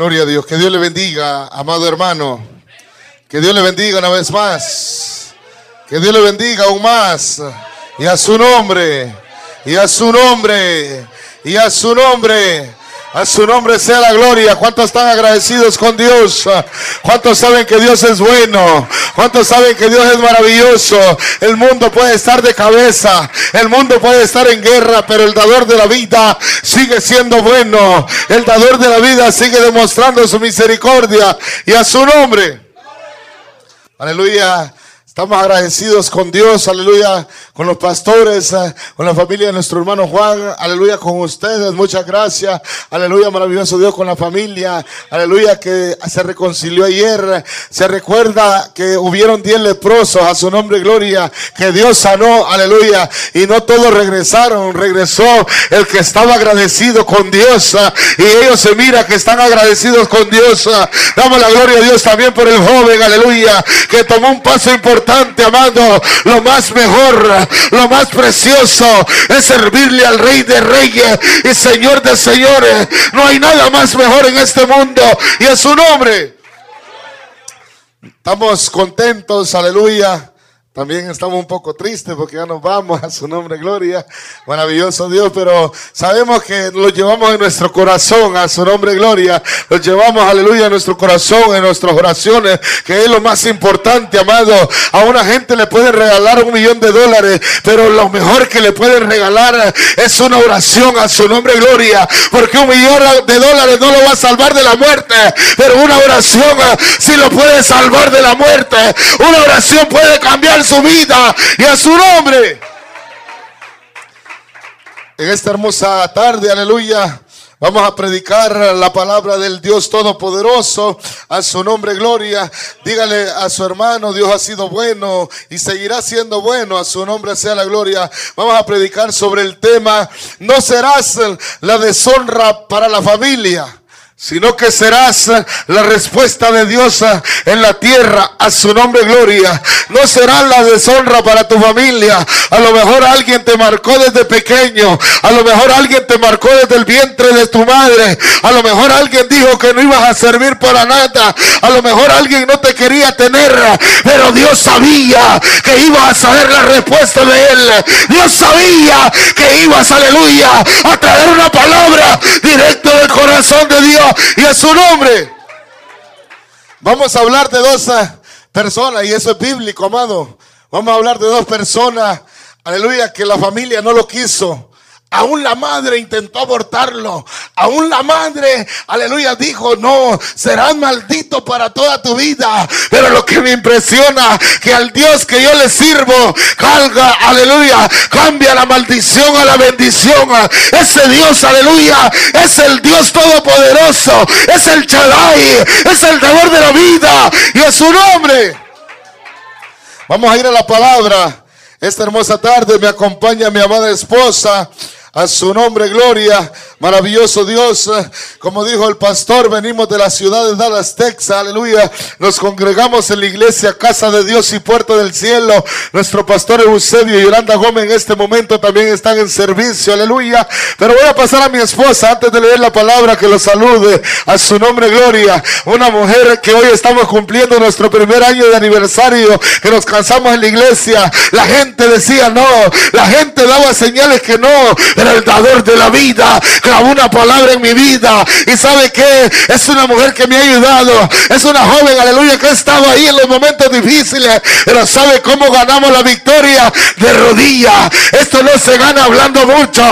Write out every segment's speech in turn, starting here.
Gloria a Dios. Que Dios le bendiga, amado hermano. Que Dios le bendiga una vez más. Que Dios le bendiga aún más. Y a su nombre. Y a su nombre. Y a su nombre. A su nombre sea la gloria. ¿Cuántos están agradecidos con Dios? ¿Cuántos saben que Dios es bueno? ¿Cuántos saben que Dios es maravilloso? El mundo puede estar de cabeza. El mundo puede estar en guerra, pero el dador de la vida sigue siendo bueno. El dador de la vida sigue demostrando su misericordia. Y a su nombre. Aleluya. Estamos agradecidos con Dios, aleluya, con los pastores, eh, con la familia de nuestro hermano Juan, aleluya, con ustedes, muchas gracias, aleluya, maravilloso Dios con la familia, aleluya, que se reconcilió ayer, se recuerda que hubieron diez leprosos, a su nombre gloria, que Dios sanó, aleluya, y no todos regresaron, regresó el que estaba agradecido con Dios, eh, y ellos se mira que están agradecidos con Dios, eh. damos la gloria a Dios también por el joven, aleluya, que tomó un paso importante amado. Lo más mejor, lo más precioso es servirle al Rey de Reyes y Señor de Señores. No hay nada más mejor en este mundo y en su nombre. Estamos contentos, aleluya también estamos un poco tristes porque ya nos vamos a su nombre, gloria. Maravilloso Dios, pero sabemos que lo llevamos en nuestro corazón, a su nombre, gloria. Lo llevamos, aleluya, en nuestro corazón, en nuestras oraciones, que es lo más importante, amado. A una gente le pueden regalar un millón de dólares, pero lo mejor que le pueden regalar es una oración a su nombre, gloria. Porque un millón de dólares no lo va a salvar de la muerte, pero una oración sí lo puede salvar de la muerte. Una oración puede cambiar su vida y a su nombre. En esta hermosa tarde, aleluya. Vamos a predicar la palabra del Dios Todopoderoso. A su nombre, gloria. Dígale a su hermano, Dios ha sido bueno y seguirá siendo bueno. A su nombre sea la gloria. Vamos a predicar sobre el tema, no serás la deshonra para la familia sino que serás la respuesta de Dios en la tierra a su nombre gloria. No será la deshonra para tu familia. A lo mejor alguien te marcó desde pequeño. A lo mejor alguien te marcó desde el vientre de tu madre. A lo mejor alguien dijo que no ibas a servir para nada. A lo mejor alguien no te quería tener. Pero Dios sabía que ibas a saber la respuesta de él. Dios sabía que ibas, aleluya, a traer una palabra directo del corazón de Dios y a su nombre. Vamos a hablar de dos eh, personas y eso es bíblico, amado. Vamos a hablar de dos personas, aleluya, que la familia no lo quiso. Aún la madre intentó abortarlo. Aún la madre, aleluya, dijo, no, serás maldito para toda tu vida. Pero lo que me impresiona, que al Dios que yo le sirvo, calga, aleluya, cambia la maldición a la bendición. Ese Dios, aleluya, es el Dios todopoderoso. Es el Chadai, es el dador de la vida. Y es su nombre. Vamos a ir a la palabra. Esta hermosa tarde me acompaña mi amada esposa. A su nombre, gloria. Maravilloso Dios. Como dijo el pastor, venimos de la ciudad de Dallas, Texas. Aleluya. Nos congregamos en la iglesia Casa de Dios y Puerta del Cielo. Nuestro pastor Eusebio y Yolanda Gómez en este momento también están en servicio. Aleluya. Pero voy a pasar a mi esposa antes de leer la palabra que lo salude. A su nombre, gloria. Una mujer que hoy estamos cumpliendo nuestro primer año de aniversario. Que nos cansamos en la iglesia. La gente decía no. La gente daba señales que no el dador de la vida, clavó una palabra en mi vida. Y sabe que es una mujer que me ha ayudado. Es una joven, aleluya, que ha estado ahí en los momentos difíciles. Pero sabe cómo ganamos la victoria de rodillas. Esto no se gana hablando mucho.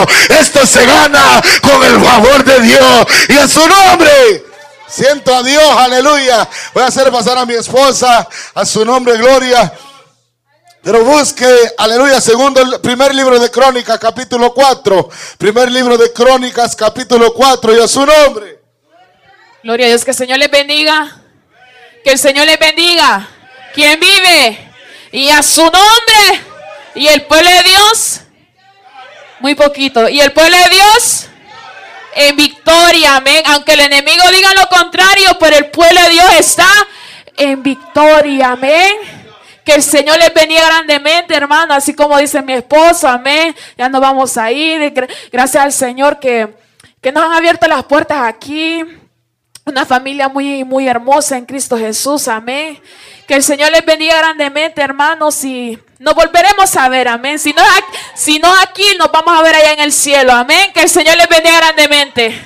Esto se gana con el favor de Dios. Y en su nombre. Siento a Dios, aleluya. Voy a hacer pasar a mi esposa, a su nombre, gloria. Pero busque, aleluya, segundo primer libro de Crónicas, capítulo 4. Primer libro de Crónicas, capítulo 4, y a su nombre. Gloria a Dios, que el Señor les bendiga. Que el Señor les bendiga. Quien vive y a su nombre. Y el pueblo de Dios, muy poquito. Y el pueblo de Dios en victoria, amén. Aunque el enemigo diga lo contrario, pero el pueblo de Dios está en victoria, amén. Que el Señor les bendiga grandemente, hermano, así como dice mi esposo, amén. Ya nos vamos a ir. Gracias al Señor que, que nos han abierto las puertas aquí. Una familia muy, muy hermosa en Cristo Jesús. Amén. Que el Señor les bendiga grandemente, hermanos. Y nos volveremos a ver. Amén. Si no, si no aquí, nos vamos a ver allá en el cielo. Amén. Que el Señor les bendiga grandemente.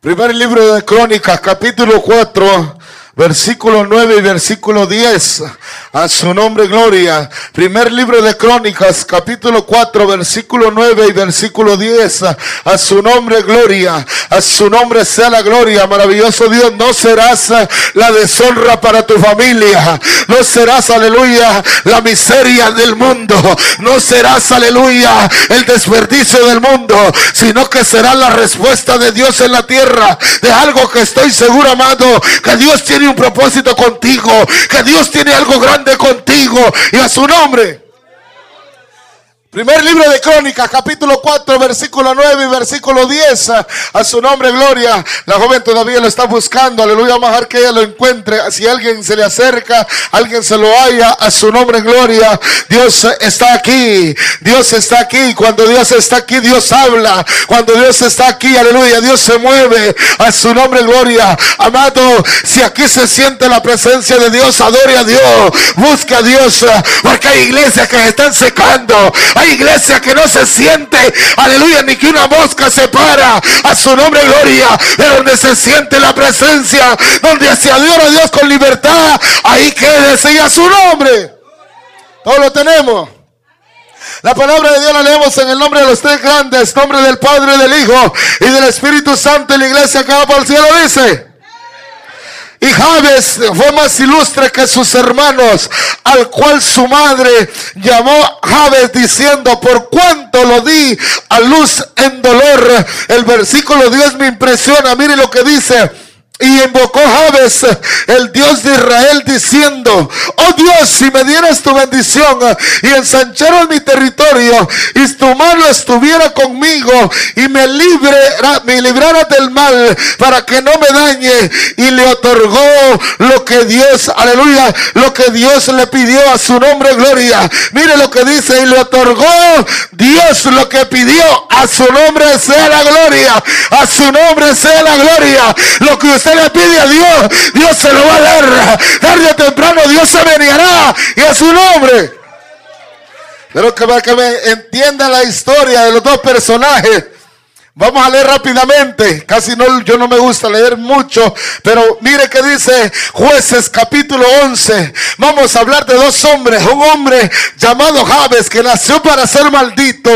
Primer libro de Crónicas, capítulo 4 versículo 9 y versículo 10. A su nombre gloria. Primer libro de Crónicas, capítulo 4, versículo 9 y versículo 10. A su nombre gloria. A su nombre sea la gloria. Maravilloso Dios, no serás la deshonra para tu familia. No serás, aleluya, la miseria del mundo. No serás, aleluya, el desperdicio del mundo. Sino que será la respuesta de Dios en la tierra. De algo que estoy seguro, amado, que Dios tiene un propósito contigo, que Dios tiene algo grande contigo y a su nombre. Primer libro de Crónicas, capítulo 4, versículo 9 y versículo 10. A su nombre, gloria. La joven todavía lo está buscando. Aleluya. Vamos a que ella lo encuentre. Si alguien se le acerca, alguien se lo haya. A su nombre, gloria. Dios está aquí. Dios está aquí. Cuando Dios está aquí, Dios habla. Cuando Dios está aquí, aleluya, Dios se mueve. A su nombre, gloria. Amado, si aquí se siente la presencia de Dios, adore a Dios. Busca a Dios. Porque hay iglesias que están secando. Hay iglesia que no se siente, aleluya, ni que una mosca se para a su nombre, gloria, de donde se siente la presencia, donde se adora a Dios con libertad, ahí quédese y su nombre. Todo lo tenemos. La palabra de Dios la leemos en el nombre de los tres grandes, nombre del Padre, del Hijo y del Espíritu Santo. Y la iglesia va por el cielo dice. Y Jabes fue más ilustre que sus hermanos, al cual su madre llamó Jabes diciendo, por cuánto lo di a luz en dolor. El versículo Dios me impresiona. Mire lo que dice. Y invocó Jabes, el Dios de Israel, diciendo, oh Dios, si me dieras tu bendición y ensancharas mi territorio y tu mano estuviera conmigo y me, libre, me librara del mal para que no me dañe. Y le otorgó lo que Dios, aleluya, lo que Dios le pidió a su nombre, gloria. Mire lo que dice, y le otorgó Dios lo que pidió a su nombre sea la gloria, a su nombre sea la gloria. Lo que le pide a Dios, Dios se lo va a dar. Tarde o temprano Dios se venirá y a su nombre. Pero que que me entienda la historia de los dos personajes. Vamos a leer rápidamente. Casi no, yo no me gusta leer mucho. Pero mire que dice jueces capítulo 11. Vamos a hablar de dos hombres. Un hombre llamado Javes que nació para ser maldito.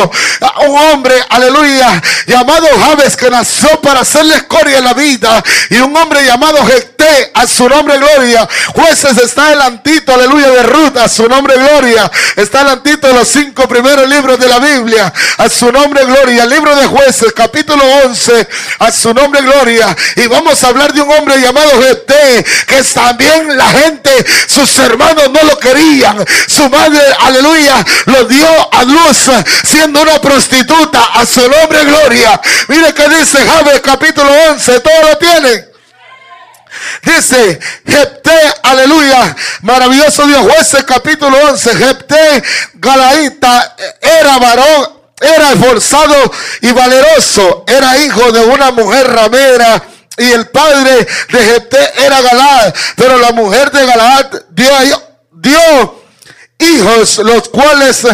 Un hombre, aleluya, llamado Javes que nació para hacerle escoria en la vida. Y un hombre llamado Jecté a su nombre gloria. Jueces está delantito, aleluya, de Ruth a su nombre gloria. Está delantito de los cinco primeros libros de la Biblia. A su nombre gloria. El libro de jueces capítulo capítulo 11, a su nombre gloria. Y vamos a hablar de un hombre llamado Jete, que también la gente, sus hermanos no lo querían. Su madre, aleluya, lo dio a luz siendo una prostituta, a su nombre gloria. Mire que dice Jabe capítulo 11, todo lo tiene. Dice Jepté, aleluya, maravilloso Dios, jueces capítulo 11, Jepté Galaíta era varón era esforzado y valeroso, era hijo de una mujer ramera. Y el padre de Jepté era Galaad, pero la mujer de Galaad dio, dio hijos, los cuales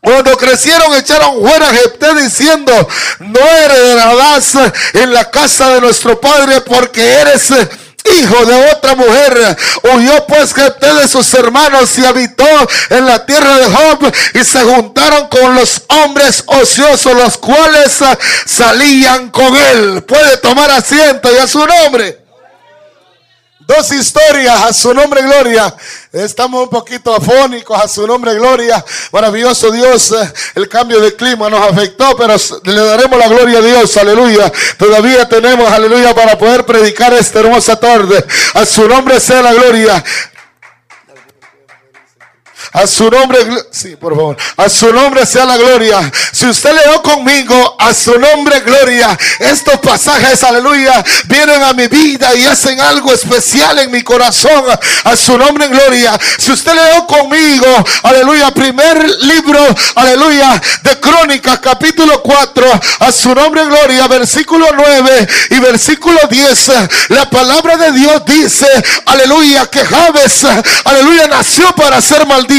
cuando crecieron echaron fuera a Jepté diciendo, no heredarás en la casa de nuestro padre porque eres hijo de otra mujer. Huyó pues Jepté de sus hermanos y habitó en la tierra de Job y se juntaron con los hombres ociosos, los cuales salían con él. Puede tomar asiento y a su nombre. Dos historias a su nombre gloria. Estamos un poquito afónicos a su nombre gloria. Maravilloso Dios. El cambio de clima nos afectó, pero le daremos la gloria a Dios. Aleluya. Todavía tenemos, aleluya, para poder predicar esta hermosa tarde. A su nombre sea la gloria. A su nombre, sí, por favor. A su nombre sea la gloria. Si usted leo conmigo, a su nombre gloria. Estos pasajes, aleluya, vienen a mi vida y hacen algo especial en mi corazón. A su nombre gloria. Si usted leo conmigo, aleluya, primer libro, aleluya, de Crónicas, capítulo 4, a su nombre gloria, versículo 9 y versículo 10. La palabra de Dios dice, aleluya, que Javes, aleluya, nació para ser maldito.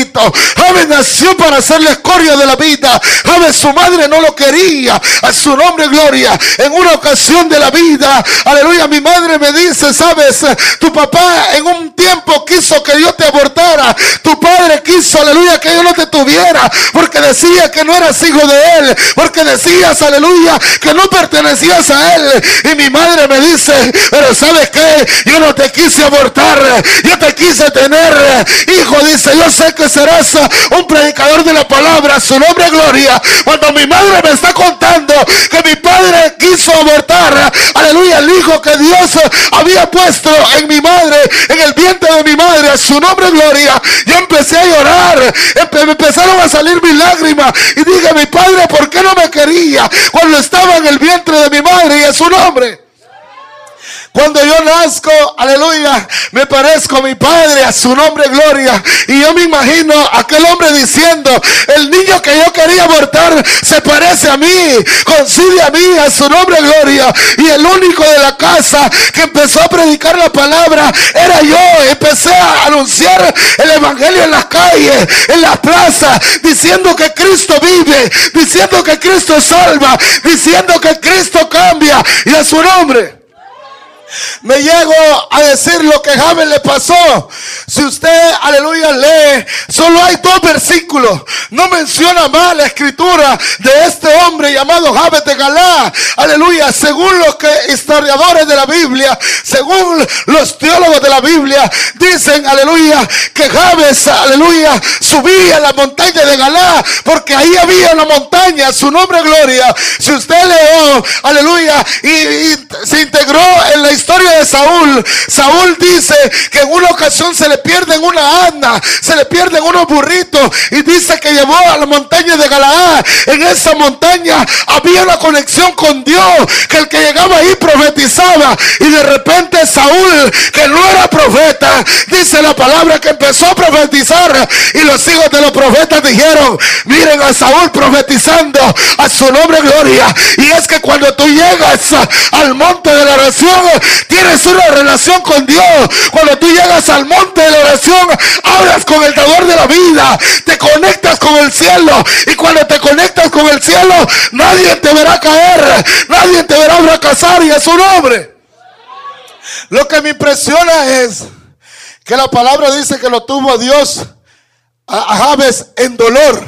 Javes nació para ser la escoria de la vida. Javes, su madre no lo quería. A su nombre, gloria. En una ocasión de la vida, aleluya, mi madre me dice, sabes, tu papá en un tiempo quiso que yo te abortara. Tu padre quiso, aleluya, que yo no te tuviera. Porque decía que no eras hijo de él. Porque decías, aleluya, que no pertenecías a él. Y mi madre me dice, pero sabes que yo no te quise abortar. Yo te quise tener. Hijo, dice, yo sé que serás un predicador de la palabra. Su nombre gloria. Cuando mi madre me está contando que mi padre quiso abortar. Aleluya, el hijo que Dios había puesto en mi madre, en el vientre de mi madre. Su nombre gloria. Yo empecé a llorar. Me empezaron a salir mis lágrimas. Y dije, mi padre, ¿por qué no me quería cuando estaba en el vientre de mi madre? Y a su nombre. Cuando yo nazco, aleluya, me parezco a mi padre, a su nombre gloria. Y yo me imagino aquel hombre diciendo, el niño que yo quería abortar se parece a mí, coincide a mí, a su nombre gloria. Y el único de la casa que empezó a predicar la palabra era yo. Empecé a anunciar el evangelio en las calles, en las plazas, diciendo que Cristo vive, diciendo que Cristo salva, diciendo que Cristo cambia. Y a su nombre me llego a decir lo que Javes le pasó. Si usted, aleluya, lee, solo hay dos versículos. No menciona más la escritura de este hombre llamado Javes de Galá. Aleluya, según los que historiadores de la Biblia, según los teólogos de la Biblia, dicen, aleluya, que Javes, aleluya, subía a la montaña de Galá, porque ahí había una montaña, su nombre gloria. Si usted leó, aleluya, y, se integró en la historia de Saúl, Saúl dice que en una ocasión se le pierden una asna, se le pierden unos burritos y dice que llevó a la montaña de Galaad. En esa montaña había una conexión con Dios, que el que llegaba ahí profetizaba y de repente Saúl, que no era profeta, dice la palabra que empezó a profetizar y los hijos de los profetas dijeron, miren a Saúl profetizando a su nombre gloria. Y es que cuando tú llegas al monte de la oración, tienes una relación con Dios. Cuando tú llegas al monte de la oración, hablas con el dador de la vida, te conectas con el cielo. Y cuando te conectas con el cielo, nadie te verá caer, nadie te verá fracasar y es su nombre. Lo que me impresiona es que la palabra dice que lo tuvo Dios a Javes en dolor,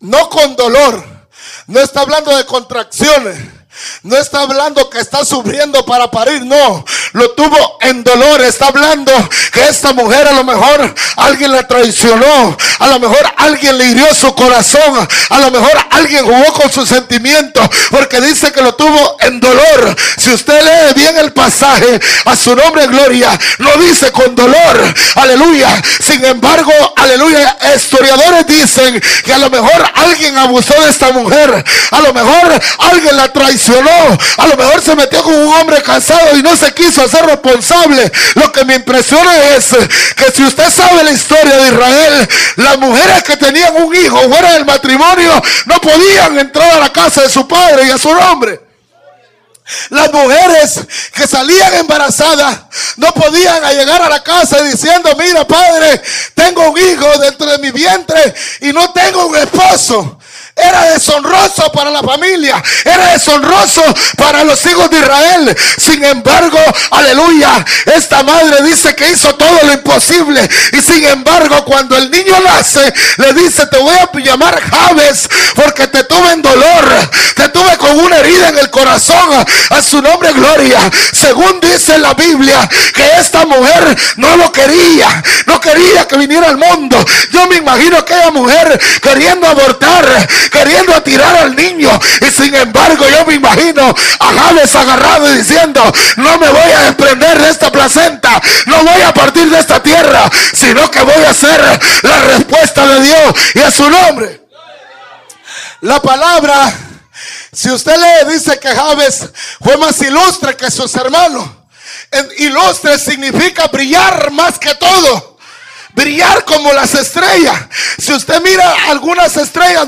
no con dolor. No está hablando de contracciones. No está hablando que está sufriendo para parir, no. Lo tuvo en dolor. Está hablando que esta mujer a lo mejor alguien la traicionó. A lo mejor alguien le hirió su corazón. A lo mejor alguien jugó con sus sentimientos. Porque dice que lo tuvo en dolor. Si usted lee bien el pasaje, a su nombre gloria, no dice con dolor. Aleluya. Sin embargo, aleluya, historiadores dicen que a lo mejor alguien abusó de esta mujer. A lo mejor alguien la traicionó a lo mejor se metió con un hombre casado y no se quiso hacer responsable. Lo que me impresiona es que si usted sabe la historia de Israel, las mujeres que tenían un hijo fuera del matrimonio no podían entrar a la casa de su padre y a su nombre. Las mujeres que salían embarazadas no podían llegar a la casa diciendo, mira padre, tengo un hijo dentro de mi vientre y no tengo un esposo. Era deshonroso para la familia. Era deshonroso para los hijos de Israel. Sin embargo, aleluya, esta madre dice que hizo todo lo imposible. Y sin embargo, cuando el niño nace, le dice, te voy a llamar Javes porque te tuve en dolor. Te tuve con una herida en el corazón. A su nombre, gloria. Según dice la Biblia, que esta mujer no lo quería. No quería que viniera al mundo. Yo me imagino aquella mujer queriendo abortar queriendo tirar al niño. Y sin embargo, yo me imagino a Javes agarrado y diciendo, no me voy a desprender de esta placenta, no voy a partir de esta tierra, sino que voy a hacer la respuesta de Dios y a su nombre. La palabra, si usted le dice que Javes fue más ilustre que sus hermanos, ilustre significa brillar más que todo brillar como las estrellas. Si usted mira algunas estrellas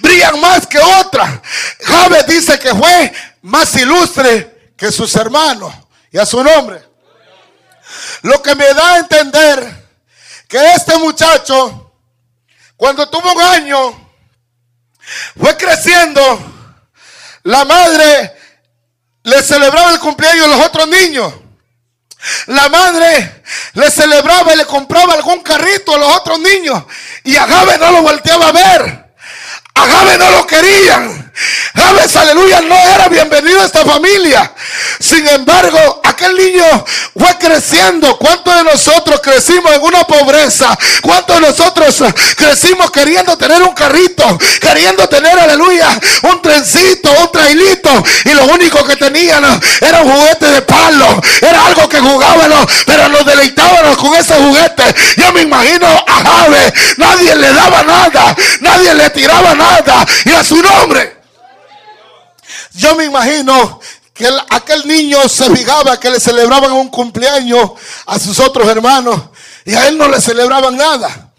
brillan más que otras. Javes dice que fue más ilustre que sus hermanos y a su nombre. Lo que me da a entender que este muchacho, cuando tuvo un año, fue creciendo. La madre le celebraba el cumpleaños a los otros niños. La madre le celebraba y le compraba algún carrito a los otros niños. Y a Jabe no lo volteaba a ver. A Jabe no lo querían. Javes, aleluya, no era bienvenido a esta familia. Sin embargo, aquel niño fue creciendo. ¿Cuántos de nosotros crecimos en una pobreza? ¿Cuántos de nosotros crecimos queriendo tener un carrito? Queriendo tener, aleluya, un trencito, un trailito. Y lo único que tenían era un juguete de palo. Era algo que jugábamos, pero nos deleitábamos con ese juguete. Yo me imagino a Javes, nadie le daba nada, nadie le tiraba nada. Y a su nombre. Yo me imagino que aquel niño se fijaba que le celebraban un cumpleaños a sus otros hermanos y a él no le celebraban nada.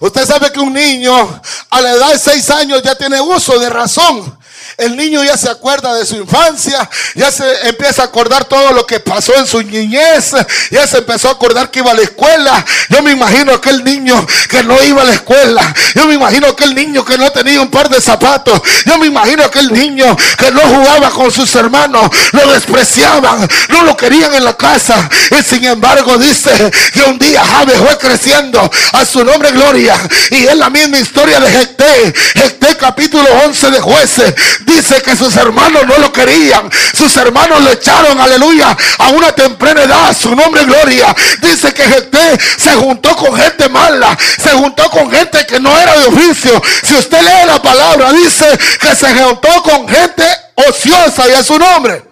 Usted sabe que un niño a la edad de seis años ya tiene uso de razón. El niño ya se acuerda de su infancia, ya se empieza a acordar todo lo que pasó en su niñez, ya se empezó a acordar que iba a la escuela. Yo me imagino aquel niño que no iba a la escuela. Yo me imagino aquel niño que no tenía un par de zapatos. Yo me imagino aquel niño que no jugaba con sus hermanos, lo despreciaban, no lo querían en la casa. Y sin embargo dice que un día Javes fue creciendo a su nombre gloria. Y es la misma historia de Jecté. Jecté capítulo 11 de jueces Dice que sus hermanos no lo querían. Sus hermanos le echaron, aleluya, a una temprana edad. Su nombre gloria. Dice que Jecté se juntó con gente mala. Se juntó con gente que no era de oficio. Si usted lee la palabra, dice que se juntó con gente ociosa y a su nombre.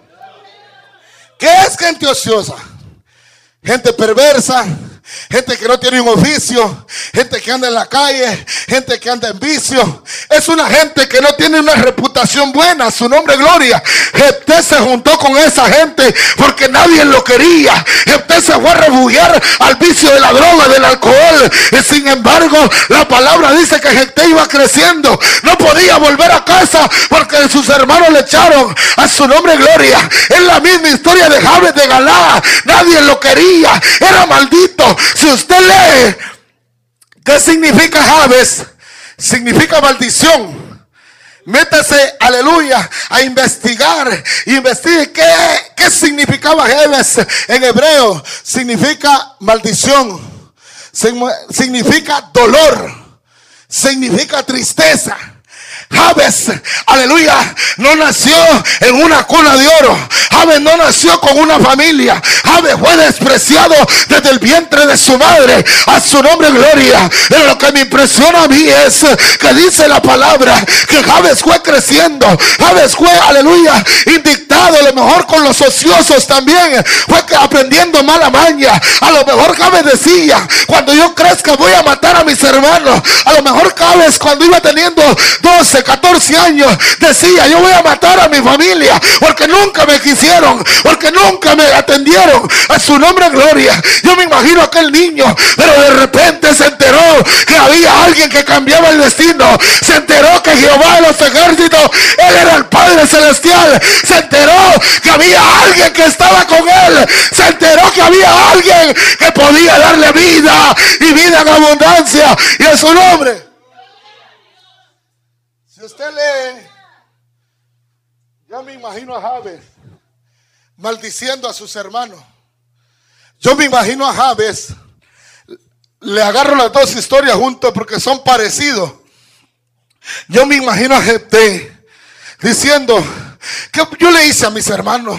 ¿Qué es gente ociosa? Gente perversa gente que no tiene un oficio, gente que anda en la calle, gente que anda en vicio. Es una gente que no tiene una reputación buena, su nombre gloria. Jepté se juntó con esa gente porque nadie lo quería. Jepté se fue a refugiar al vicio de la droga, del alcohol. Y sin embargo, la palabra dice que Jepté iba creciendo. No podía volver a casa porque sus hermanos le echaron a su nombre gloria. Es la misma historia de Javes de Galá. Nadie lo quería. Era maldito. Si usted lee qué significa Javes, significa maldición. Métase, aleluya, a investigar. Investigue qué, qué significaba en hebreo. Significa maldición. Significa dolor. Significa tristeza. Javes, aleluya, no nació en una cuna de oro. Javes no nació con una familia. Javes fue despreciado desde el vientre de su madre. A su nombre gloria. Pero lo que me impresiona a mí es que dice la palabra que Javes fue creciendo. Javes fue, aleluya, indictado a lo mejor con los ociosos también. Fue aprendiendo mala maña. A lo mejor Javes decía, cuando yo crezca voy a matar a mis hermanos. A lo mejor Javes cuando iba teniendo 12 14 años decía, yo voy a matar a mi familia porque nunca me quisieron, porque nunca me atendieron. A su nombre gloria. Yo me imagino aquel niño, pero de repente se enteró que había alguien que cambiaba el destino. Se enteró que Jehová de los ejércitos, él era el Padre Celestial. Se enteró que había alguien que estaba con él. Se enteró que había alguien que podía darle vida y vida en abundancia. Y a su nombre. Si usted lee, yo me imagino a Javes maldiciendo a sus hermanos. Yo me imagino a Javes, le agarro las dos historias juntos porque son parecidos. Yo me imagino a Jepté diciendo que yo le hice a mis hermanos,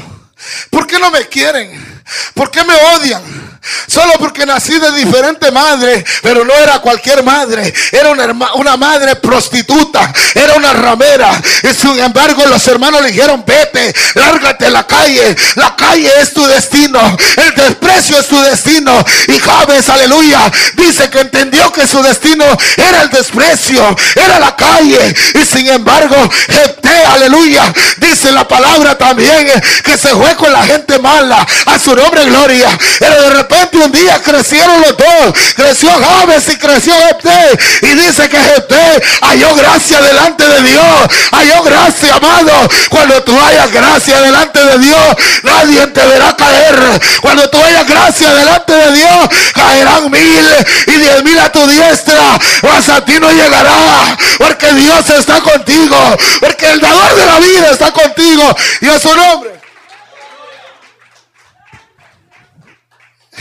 ¿por qué no me quieren? ¿Por qué me odian? Solo porque nací de diferente madre, pero no era cualquier madre. Era una, una madre prostituta, era una ramera. Y sin embargo los hermanos le dijeron, vete, lárgate a la calle. La calle es tu destino. El desprecio es tu destino. Y Javes, aleluya, dice que entendió que su destino era el desprecio, era la calle. Y sin embargo, Jepté, aleluya, dice la palabra también que se fue con la gente mala. A su nombre, gloria. Pero de repente un día crecieron los dos. Creció Javes y creció Jepté. Y dice que Jepté halló gracia delante de Dios. Halló gracia, amado. Cuando tú hayas gracia delante de Dios, nadie te verá caer. Cuando tú hayas gracia delante de Dios, caerán mil y diez mil a tu diestra. Mas a ti no llegará. Porque Dios está contigo. Porque el dador de la vida está contigo. Y a su nombre.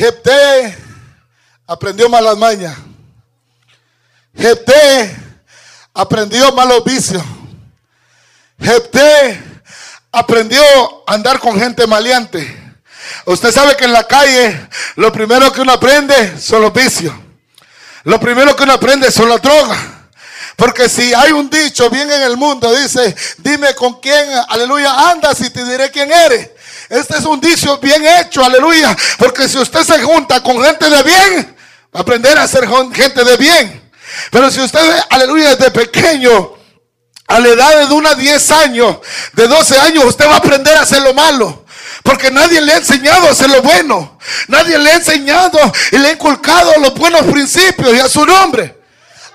Jepté aprendió malas mañas. Jepté aprendió malos vicios. Jepté aprendió a andar con gente maleante. Usted sabe que en la calle lo primero que uno aprende son los vicios. Lo primero que uno aprende son las drogas. Porque si hay un dicho bien en el mundo, dice, dime con quién, aleluya, andas y te diré quién eres. Este es un dicho bien hecho, aleluya. Porque si usted se junta con gente de bien, va a aprender a ser gente de bien. Pero si usted, aleluya, desde pequeño, a la edad de unos 10 años, de 12 años, usted va a aprender a hacer lo malo. Porque nadie le ha enseñado a hacer lo bueno. Nadie le ha enseñado y le ha inculcado los buenos principios y a su nombre.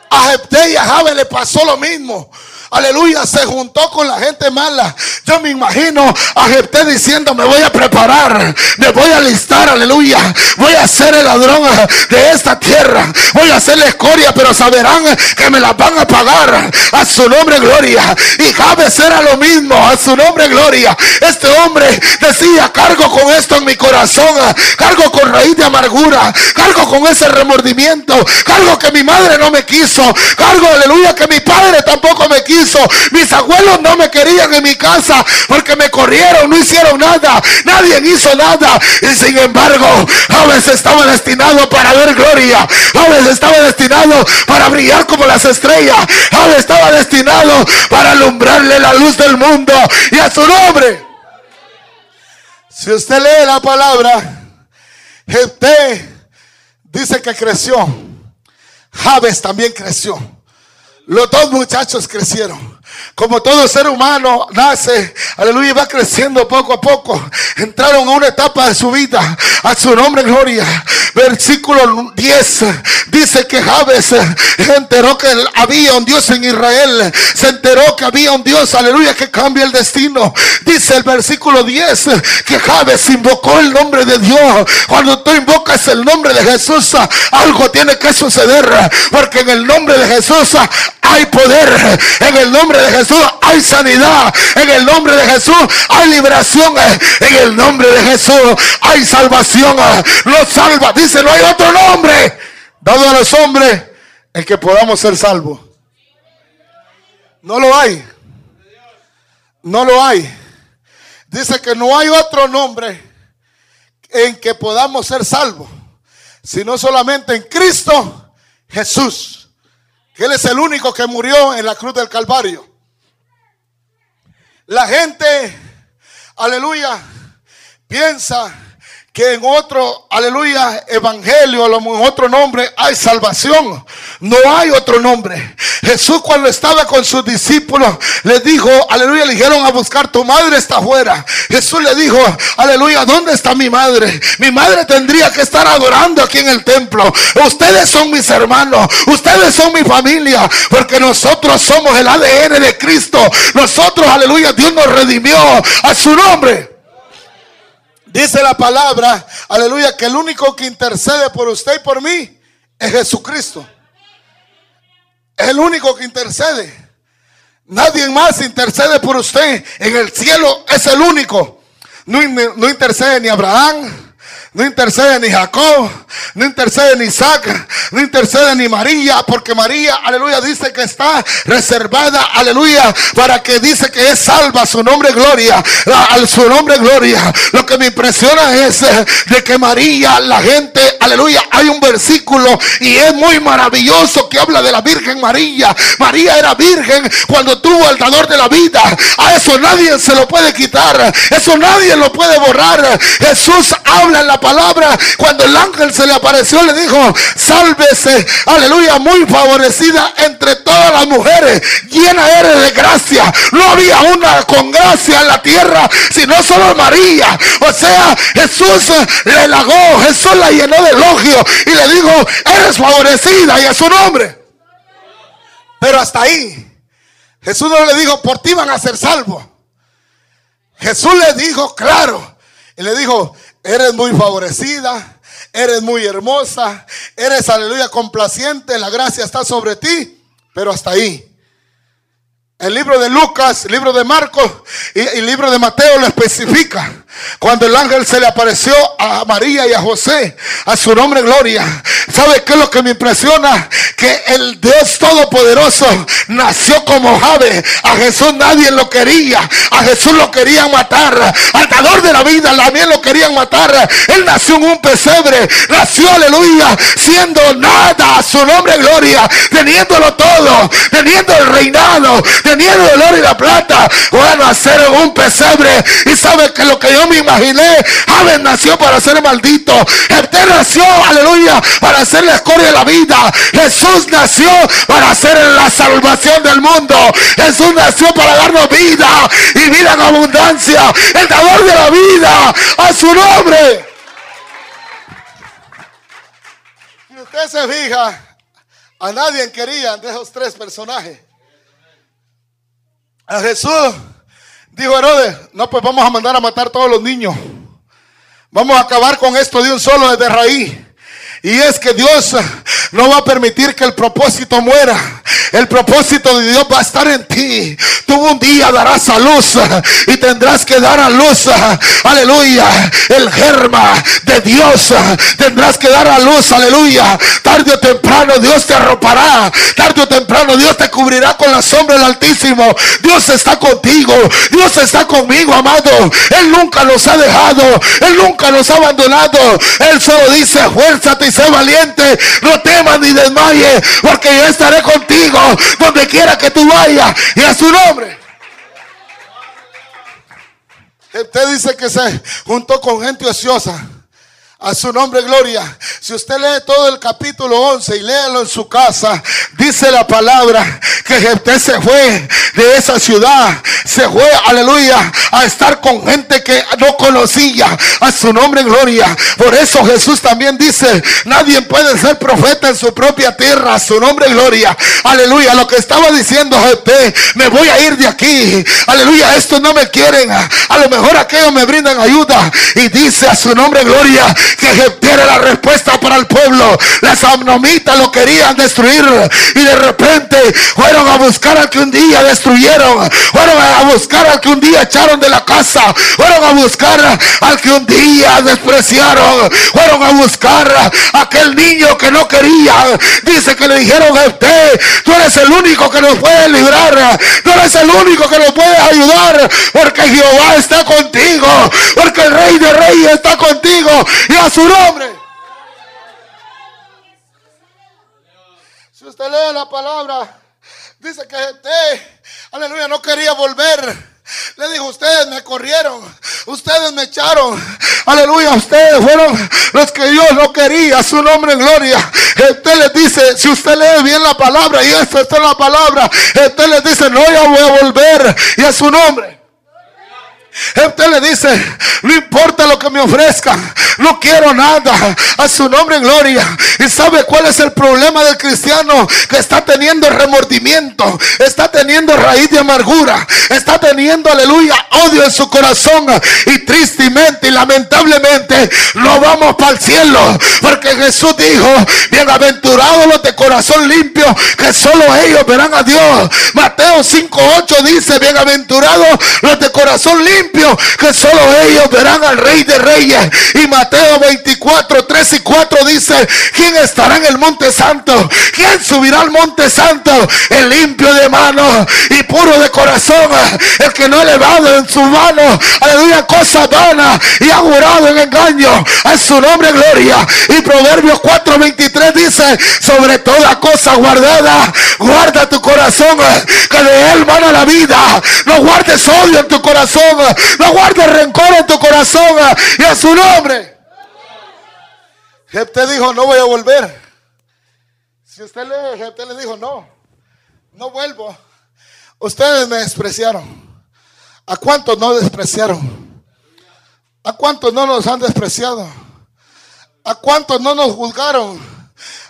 A Jepté y a Jabe le pasó lo mismo. Aleluya, se juntó con la gente mala. Yo me imagino a Jepté diciendo, me voy a preparar, me voy a listar, aleluya. Voy a ser el ladrón de esta tierra. Voy a hacer la escoria, pero saberán que me la van a pagar. A su nombre, gloria. Y Jabes era lo mismo, a su nombre, gloria. Este hombre decía, cargo con esto en mi corazón, cargo con raíz de amargura, cargo con ese remordimiento, cargo que mi madre no me quiso, cargo, aleluya, que mi padre tampoco me quiso mis abuelos no me querían en mi casa porque me corrieron, no hicieron nada. Nadie hizo nada. Y sin embargo, veces estaba destinado para ver gloria. veces estaba destinado para brillar como las estrellas. veces estaba destinado para alumbrarle la luz del mundo y a su nombre. Si usted lee la palabra, Jepté dice que creció. Javes también creció. Los dos muchachos crecieron. Como todo ser humano nace, aleluya, va creciendo poco a poco. Entraron a una etapa de su vida. A su nombre, gloria. Versículo 10 dice que Javes se enteró que había un Dios en Israel. Se enteró que había un Dios, aleluya, que cambia el destino. Dice el versículo 10 que Javes invocó el nombre de Dios. Cuando tú invocas el nombre de Jesús, algo tiene que suceder. Porque en el nombre de Jesús hay poder. En el nombre de Jesús hay sanidad. En el nombre de Jesús hay liberación. En el nombre de Jesús hay salvación. Lo salva. Dice, no hay otro nombre dado a los hombres en que podamos ser salvos. No lo hay. No lo hay. Dice que no hay otro nombre en que podamos ser salvos, sino solamente en Cristo Jesús que Él es el único que murió en la cruz del Calvario. La gente, aleluya, piensa que en otro, aleluya, evangelio, en otro nombre hay salvación. No hay otro nombre. Jesús cuando estaba con sus discípulos le dijo, aleluya, le dijeron a buscar, tu madre está afuera. Jesús le dijo, aleluya, ¿dónde está mi madre? Mi madre tendría que estar adorando aquí en el templo. Ustedes son mis hermanos, ustedes son mi familia, porque nosotros somos el ADN de Cristo. Nosotros, aleluya, Dios nos redimió a su nombre. Dice la palabra, aleluya, que el único que intercede por usted y por mí es Jesucristo. Es el único que intercede. Nadie más intercede por usted. En el cielo es el único. No, no intercede ni Abraham, No intercede ni Jacob, no intercede ni Isaac, no intercede ni María, porque María, aleluya, dice que está reservada, aleluya, para que dice que es salva su nombre gloria, al su nombre gloria. Lo que me impresiona es eh, de que María, la gente, aleluya, hay un versículo y es muy maravilloso que habla de la Virgen María. María era virgen cuando tuvo el dador de la vida. A eso nadie se lo puede quitar, eso nadie lo puede borrar. Jesús habla en la palabra. Cuando el ángel se le apareció, le dijo, sálvese, aleluya, muy favorecida entre todas las mujeres, llena eres de gracia. No había una con gracia en la tierra, sino solo María. O sea, Jesús le halagó, Jesús la llenó de elogio y le dijo, eres favorecida y a su nombre. Pero hasta ahí, Jesús no le dijo, por ti van a ser salvos. Jesús le dijo, claro, y le dijo, eres muy favorecida, eres muy hermosa, eres, aleluya, complaciente, la gracia está sobre ti, pero hasta ahí. El libro de Lucas, el libro de Marcos y el libro de Mateo lo especifica. Cuando el ángel se le apareció a María y a José, a su nombre gloria. ¿Sabe qué es lo que me impresiona? Que el Dios Todopoderoso nació como Jave. A Jesús nadie lo quería. A Jesús lo querían matar. Al dador de la vida también lo querían matar. Él nació en un pesebre. Nació, aleluya, siendo nada. A su nombre gloria. Teniéndolo todo. Teniendo el reinado. Teniendo el oro y la plata. Bueno, hacer un pesebre. Y sabe que lo que yo me imaginé. Javes nació para ser maldito. Usted nació, aleluya, para ser la escoria de la vida. Jesús nació para ser la salvación del mundo. Jesús nació para darnos vida y vida en abundancia. El dador de la vida. A su nombre. Si usted se fija, a nadie querían de esos tres personajes. A Jesús Dijo Herodes, no, pues vamos a mandar a matar a todos los niños. Vamos a acabar con esto de un solo desde raíz. Y es que Dios no va a permitir que el propósito muera. El propósito de Dios va a estar en ti. Tú un día darás a luz y tendrás que dar a luz. Aleluya. El germa de Dios. Tendrás que dar a luz. Aleluya. Tarde o temprano Dios te arropará. Tarde o temprano Dios te cubrirá con la sombra del Altísimo. Dios está contigo. Dios está conmigo, amado. Él nunca nos ha dejado. Él nunca nos ha abandonado. Él solo dice, fuérzate y sé valiente. No temas ni desmayes. Porque yo estaré contigo donde quiera que tú vayas y a su nombre. Usted dice que se juntó con gente ociosa. A su nombre, gloria. Si usted lee todo el capítulo 11 y léalo en su casa, dice la palabra que usted se fue de esa ciudad. Se fue, aleluya, a estar con gente que no conocía. A su nombre, gloria. Por eso Jesús también dice, nadie puede ser profeta en su propia tierra. A su nombre, gloria. Aleluya. Lo que estaba diciendo usted, me voy a ir de aquí. Aleluya. Estos no me quieren. A lo mejor aquellos me brindan ayuda. Y dice a su nombre, gloria que tiene la respuesta para el pueblo. Las amnomitas lo querían destruir y de repente fueron a buscar al que un día destruyeron. Fueron a buscar al que un día echaron de la casa. Fueron a buscar al que un día despreciaron. Fueron a buscar a aquel niño que no quería. Dice que le dijeron a usted, tú eres el único que nos puede librar. Tú eres el único que nos puede ayudar. Porque Jehová está contigo. Porque el rey de reyes está contigo. A su nombre. Si usted lee la palabra, dice que usted, aleluya, no quería volver. Le dijo, ustedes me corrieron, ustedes me echaron. Aleluya, ustedes fueron los que Dios no quería, su nombre en gloria. Usted les dice, si usted lee bien la palabra, y esto está en la palabra, usted les dice, no, ya voy a volver, y a su nombre. Usted le dice, no importa lo que me ofrezca, no quiero nada. A su nombre en gloria. ¿Y sabe cuál es el problema del cristiano? Que está teniendo remordimiento, está teniendo raíz de amargura, está teniendo, aleluya, odio en su corazón. Y tristemente y lamentablemente no vamos para el cielo. Porque Jesús dijo, bienaventurados los de corazón limpio, que solo ellos verán a Dios. Mateo 5.8 dice, bienaventurados los de corazón limpio que solo ellos verán al Rey de Reyes. Y Mateo 24, 3 y 4 dice, ¿quién estará en el monte santo? ¿Quién subirá al monte santo? El limpio de manos y puro de corazón, el que no ha elevado en su mano, aleluya, cosa vana y ha jurado en engaño a su nombre gloria. Y Proverbios 4:23 dice, sobre toda cosa guardada, guarda tu corazón, que de él van a la vida. No guardes odio en tu corazón, no guardes rencor en tu corazón y a su nombre. Jepte dijo, no voy a volver. Si usted lee, Jepte le dijo, no, no vuelvo. Ustedes me despreciaron. ¿A cuántos no despreciaron? ¿A cuántos no nos han despreciado? ¿A cuántos no nos juzgaron?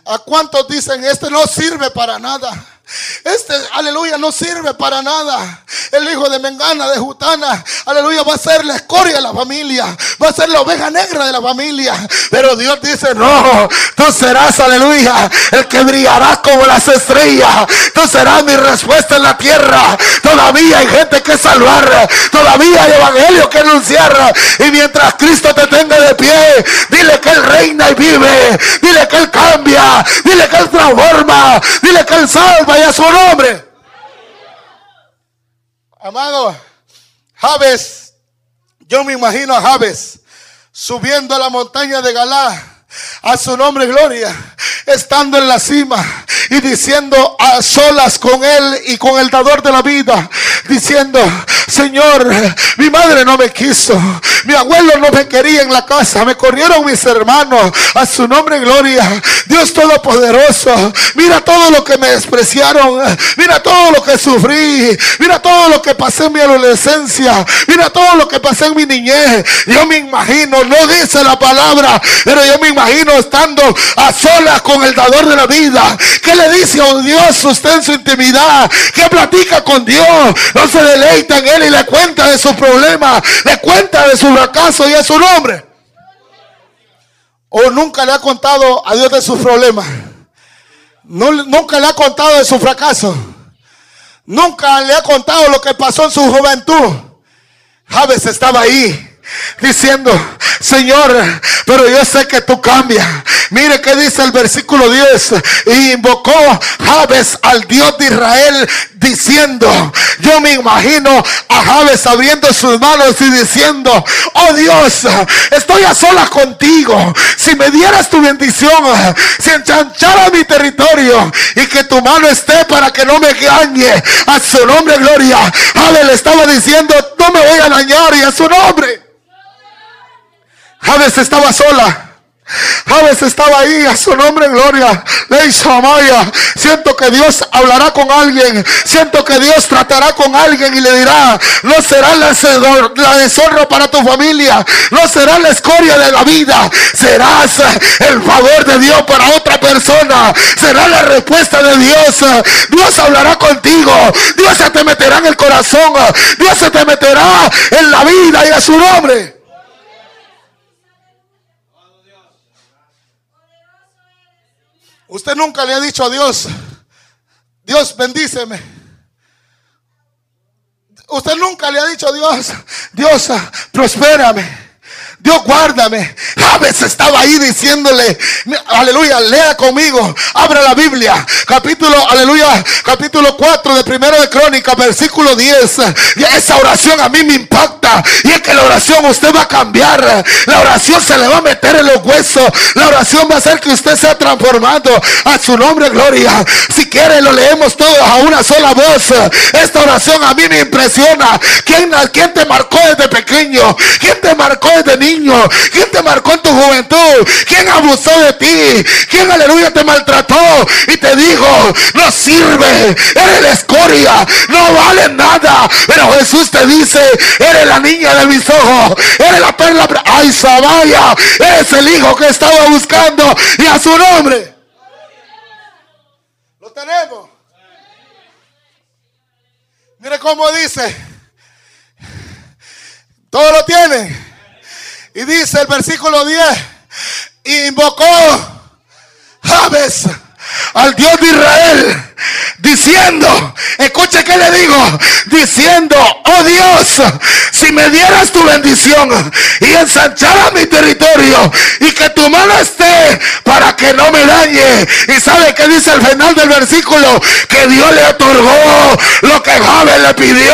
¿A cuántos dicen, este no sirve para nada? Este, aleluya, no sirve para nada. El hijo de Mengana, de Jutana, aleluya, va a ser la escoria de la familia. Va a ser la oveja negra de la familia. Pero Dios dice, no, tú serás, aleluya, el que brillarás como las estrellas. Tú serás mi respuesta en la tierra. Todavía hay gente que salvar. Todavía hay evangelio que anunciar. Y mientras Cristo te tenga de pie, dile que Él reina y vive. Dile que Él cambia. Dile que Él transforma. Dile que Él salva a su nombre. Amado, Javes, yo me imagino a Javes subiendo a la montaña de Galá a su nombre gloria, estando en la cima y diciendo a solas con él y con el dador de la vida, diciendo, Señor, mi madre no me quiso, mi abuelo no me quería en la casa, me corrieron mis hermanos, a su nombre gloria, Dios Todopoderoso, mira todo lo que me despreciaron, mira todo lo que sufrí, mira todo lo que pasé en mi adolescencia, mira todo lo que pasé en mi niñez, yo me imagino, no dice la palabra, pero yo me imagino estando a solas con el dador de la vida. ¿Qué le dice a Dios usted en su intimidad? ¿Qué platica con Dios? No se deleita en él y le cuenta de su problema, le cuenta de su fracaso y a su nombre. O nunca le ha contado a Dios de sus problemas. nunca le ha contado de su fracaso. Nunca le ha contado lo que pasó en su juventud. Javes estaba ahí diciendo, Señor, pero yo sé que tú cambias. Mire que dice el versículo 10. Y invocó Javes al Dios de Israel diciendo, yo me imagino a Javes abriendo sus manos y diciendo, oh Dios, estoy a solas contigo. Si me dieras tu bendición, si enchanchara mi territorio y que tu mano esté para que no me engañe, a su nombre gloria. Javes le estaba diciendo, no me voy a dañar y a su nombre. Javes estaba sola. Javes estaba ahí a su nombre gloria. Le Amaya. Siento que Dios hablará con alguien. Siento que Dios tratará con alguien y le dirá, no será la, la deshonra para tu familia. No será la escoria de la vida. Serás el favor de Dios para otra persona. Será la respuesta de Dios. Dios hablará contigo. Dios se te meterá en el corazón. Dios se te meterá en la vida y a su nombre. Usted nunca le ha dicho a Dios, Dios bendíceme. Usted nunca le ha dicho a Dios, Dios prospérame. Dios guárdame. Javes estaba ahí diciéndole, aleluya, lea conmigo, abra la Biblia, capítulo, aleluya, capítulo 4 de primero de Crónica, versículo 10. Y esa oración a mí me impacta. Y es que la oración usted va a cambiar. La oración se le va a meter en los huesos. La oración va a hacer que usted sea transformado a su nombre, gloria. Si quiere, lo leemos todos a una sola voz. Esta oración a mí me impresiona. ¿Quién, quién te marcó desde pequeño? ¿Quién te marcó desde niño? ¿Quién te marcó en tu juventud? ¿Quién abusó de ti? ¿Quién, aleluya, te maltrató y te dijo, no sirve, eres la escoria, no vale nada? Pero Jesús te dice, eres la niña de mis ojos, eres la perla, ay, Sabaya, eres el hijo que estaba buscando y a su nombre. Lo tenemos. Mire cómo dice. Todo lo tiene. Y dice el versículo 10, invocó Javes al Dios de Israel diciendo, escuche que le digo, diciendo, oh Dios, si me dieras tu bendición y ensancharas mi territorio y que tu mano esté para que no me dañe. Y sabe que dice al final del versículo que Dios le otorgó lo que Javes le pidió.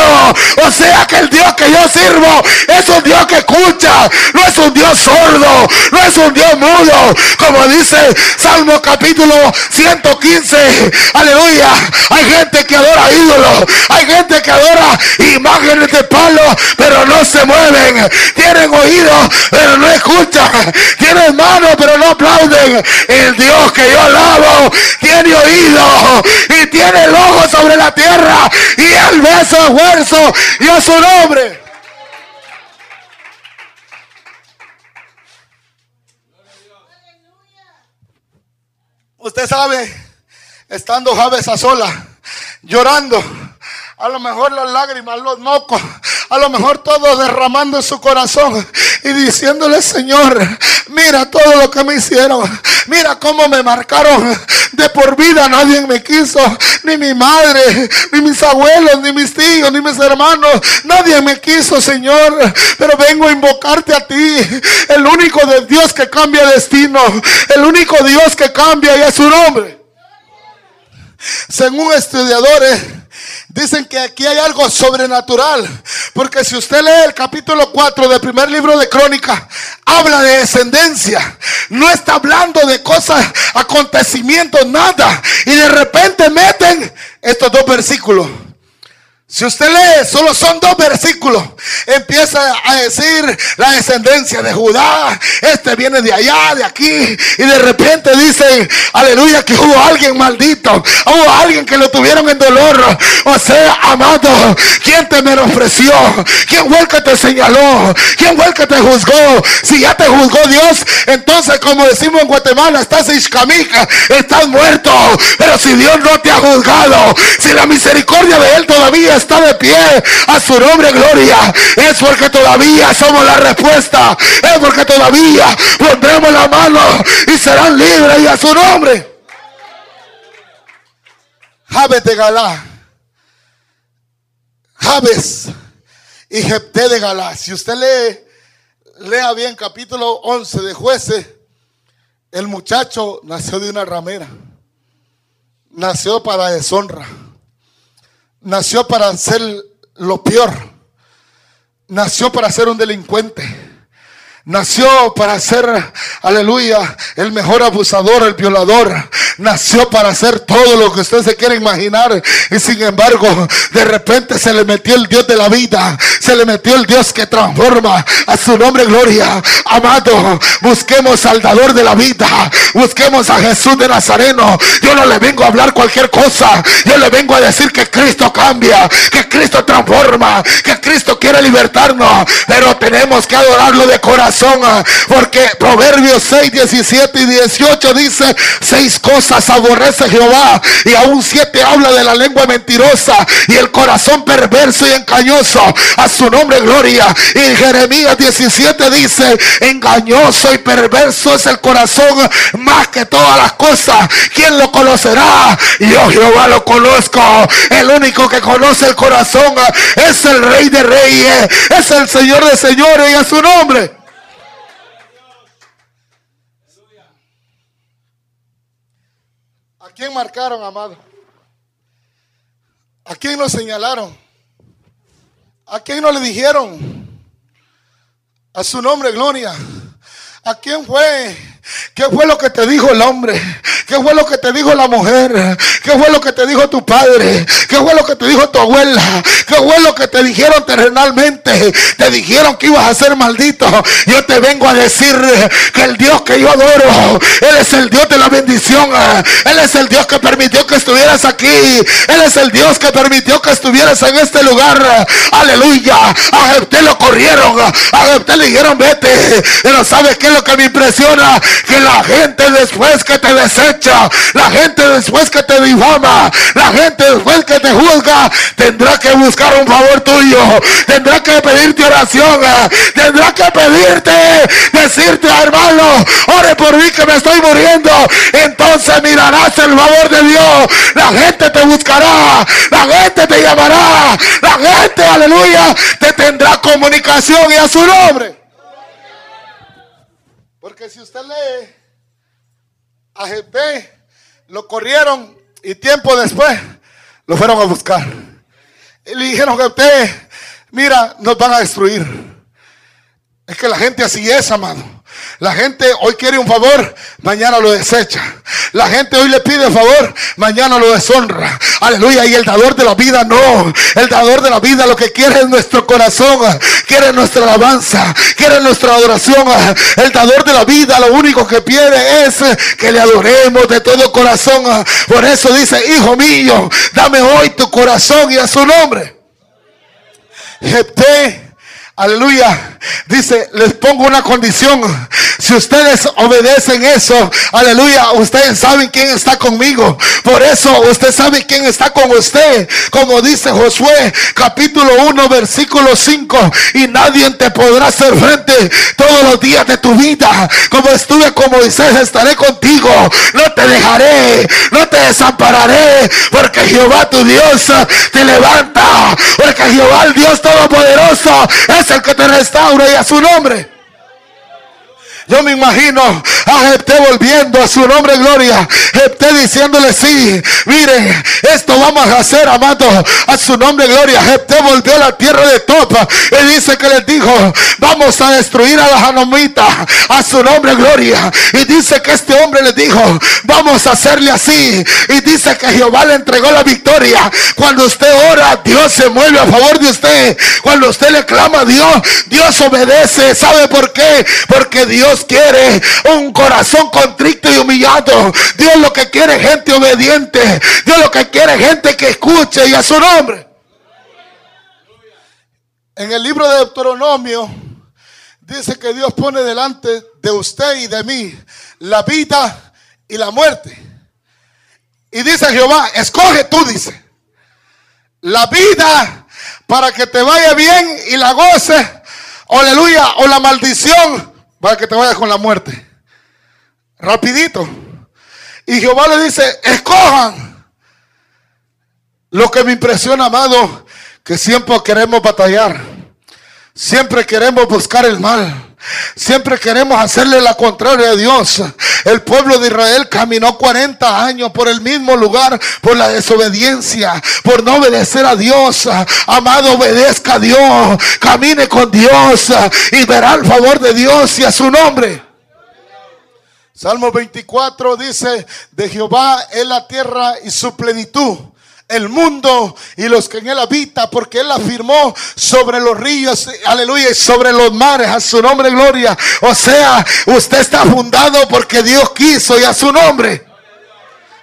O sea que el Dios que yo sirvo es un Dios que escucha, no es un Dios sordo, no es un Dios mudo, como dice Salmo capítulo 115. Aleluya. Hay gente que adora ídolos, hay gente que adora imágenes de palo, pero no se mueven. Tienen oídos, pero no escuchan. Tienen manos, pero no aplauden. El Dios que yo alabo tiene oído y tiene el ojo sobre la tierra y el beso esfuerzo y a su nombre. Usted sabe, estando Javes a sola, llorando, a lo mejor las lágrimas, los mocos, a lo mejor todo derramando en su corazón y diciéndole, Señor, mira todo lo que me hicieron, mira cómo me marcaron. De por vida, nadie me quiso, ni mi madre, ni mis abuelos, ni mis tíos, ni mis hermanos, nadie me quiso, Señor, pero vengo a invocarte a ti, el único de Dios que cambia destino, el único Dios que cambia y es su nombre. Según estudiadores, Dicen que aquí hay algo sobrenatural. Porque si usted lee el capítulo 4 del primer libro de Crónica, habla de descendencia. No está hablando de cosas, acontecimientos, nada. Y de repente meten estos dos versículos. Si usted lee, solo son dos versículos. Empieza a decir la descendencia de Judá. Este viene de allá, de aquí. Y de repente dice, aleluya, que hubo alguien maldito. Hubo alguien que lo tuvieron en dolor. O sea, amado, ¿quién te menospreció? ¿Quién fue el que te señaló? ¿Quién fue el que te juzgó? Si ya te juzgó Dios, entonces como decimos en Guatemala, estás iscamica, estás muerto. Pero si Dios no te ha juzgado, si la misericordia de Él todavía está de pie, a su nombre gloria, es porque todavía somos la respuesta, es porque todavía pondremos la mano y serán libres y a su nombre. Jabes de Galá, Jabes y Jepté de Galá. Si usted lee, lea bien capítulo 11 de jueces, el muchacho nació de una ramera, nació para deshonra nació para ser lo peor. Nació para ser un delincuente. Nació para ser, aleluya, el mejor abusador, el violador. Nació para hacer todo lo que usted se quiere imaginar. Y sin embargo, de repente se le metió el Dios de la vida. Se le metió el Dios que transforma a su nombre gloria. Amado, busquemos al dador de la vida. Busquemos a Jesús de Nazareno. Yo no le vengo a hablar cualquier cosa. Yo le vengo a decir que Cristo cambia, que Cristo transforma, que Cristo quiere libertarnos. Pero tenemos que adorarlo de corazón porque Proverbios 6, 17 y 18 dice, seis cosas aborrece Jehová y aún siete habla de la lengua mentirosa y el corazón perverso y engañoso. Su nombre gloria. Y Jeremías 17 dice, engañoso y perverso es el corazón más que todas las cosas. ¿Quién lo conocerá? Yo Jehová lo conozco. El único que conoce el corazón es el rey de reyes. Es el señor de señores y a su nombre. quién marcaron, amado? ¿A quién lo señalaron? ¿A quién no le dijeron? A su nombre, gloria. ¿A quién fue? ¿Qué fue lo que te dijo el hombre? ¿Qué fue lo que te dijo la mujer? ¿Qué fue lo que te dijo tu padre? ¿Qué fue lo que te dijo tu abuela? ¿Qué fue lo que te dijeron terrenalmente? Te dijeron que ibas a ser maldito. Yo te vengo a decir que el Dios que yo adoro, Él es el Dios de la bendición. Él es el Dios que permitió que estuvieras aquí. Él es el Dios que permitió que estuvieras en este lugar. Aleluya. A usted lo corrieron. A usted le dijeron vete. Pero ¿sabes qué es lo que me impresiona? Que la gente después que te desecha, la gente después que te difama, la gente después que te juzga, tendrá que buscar un favor tuyo, tendrá que pedirte oración, tendrá que pedirte decirte, hermano, ore por mí que me estoy muriendo. Entonces mirarás el favor de Dios. La gente te buscará, la gente te llamará, la gente, aleluya, te tendrá comunicación y a su nombre. Porque si usted lee a Jepe, lo corrieron y tiempo después lo fueron a buscar. Y le dijeron usted, mira, nos van a destruir. Es que la gente así es, amado. La gente hoy quiere un favor, mañana lo desecha. La gente hoy le pide favor, mañana lo deshonra. Aleluya. Y el dador de la vida no. El dador de la vida lo que quiere es nuestro corazón. Quiere nuestra alabanza. Quiere nuestra adoración. El dador de la vida lo único que pide es que le adoremos de todo corazón. Por eso dice, hijo mío, dame hoy tu corazón y a su nombre. Aleluya. Dice, les pongo una condición. Si ustedes obedecen eso, aleluya, ustedes saben quién está conmigo. Por eso usted sabe quién está con usted. Como dice Josué, capítulo 1, versículo 5. Y nadie te podrá hacer frente todos los días de tu vida. Como estuve con Moisés, estaré contigo. No te dejaré, no te desampararé. Porque Jehová tu Dios te levanta. Porque Jehová el Dios Todopoderoso es el que te restaura y a su nombre. Yo me imagino a Jepté volviendo a su nombre gloria. Jepté diciéndole sí. Mire, esto vamos a hacer, amado, a su nombre gloria. Jepté volvió a la tierra de Topa y dice que les dijo, vamos a destruir a la Janomita a su nombre gloria. Y dice que este hombre le dijo, vamos a hacerle así. Y dice que Jehová le entregó la victoria. Cuando usted ora, Dios se mueve a favor de usted. Cuando usted le clama a Dios, Dios obedece. ¿Sabe por qué? Porque Dios quiere un corazón contrito y humillado. Dios lo que quiere gente obediente. Dios lo que quiere gente que escuche y a su nombre. En el libro de Deuteronomio dice que Dios pone delante de usted y de mí la vida y la muerte. Y dice Jehová, escoge tú, dice, la vida para que te vaya bien y la goce, aleluya, o la maldición para que te vayas con la muerte. Rapidito. Y Jehová le dice, escojan. Lo que me impresiona, amado, que siempre queremos batallar. Siempre queremos buscar el mal. Siempre queremos hacerle la contraria a Dios. El pueblo de Israel caminó 40 años por el mismo lugar, por la desobediencia, por no obedecer a Dios. Amado, obedezca a Dios. Camine con Dios y verá el favor de Dios y a su nombre. Salmo 24 dice, de Jehová es la tierra y su plenitud el mundo y los que en él habita, porque él afirmó sobre los ríos, aleluya, y sobre los mares, a su nombre gloria. O sea, usted está fundado porque Dios quiso y a su nombre.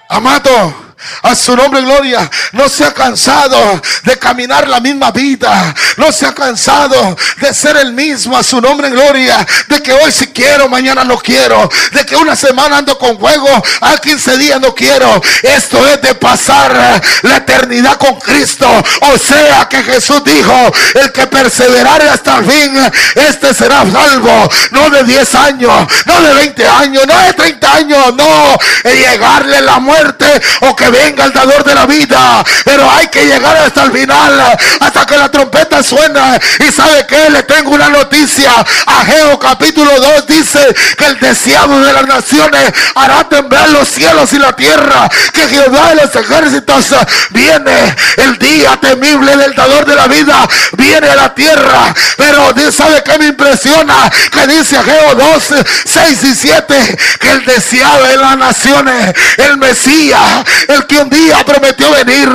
Amado. A su nombre, gloria. No se ha cansado de caminar la misma vida. No se ha cansado de ser el mismo. A su nombre, gloria. De que hoy si quiero, mañana no quiero. De que una semana ando con fuego, a 15 días no quiero. Esto es de pasar la eternidad con Cristo. O sea que Jesús dijo, el que perseverare hasta el fin, este será salvo. No de 10 años, no de 20 años, no de 30 años, no. De llegarle la muerte o que venga el dador de la vida. Pero hay que llegar hasta el final, hasta que la trompeta suena. Y sabe que le tengo una noticia. Ageo capítulo 2 dice que el deseado de las naciones hará temblar los cielos y la tierra. Que Jehová de los ejércitos viene el día temible del dador de la vida. Viene a la tierra. Pero sabe que me impresiona que dice Ageo 2, 6 y 7 que el deseado de las naciones, el Mesías, el que un día prometió venir,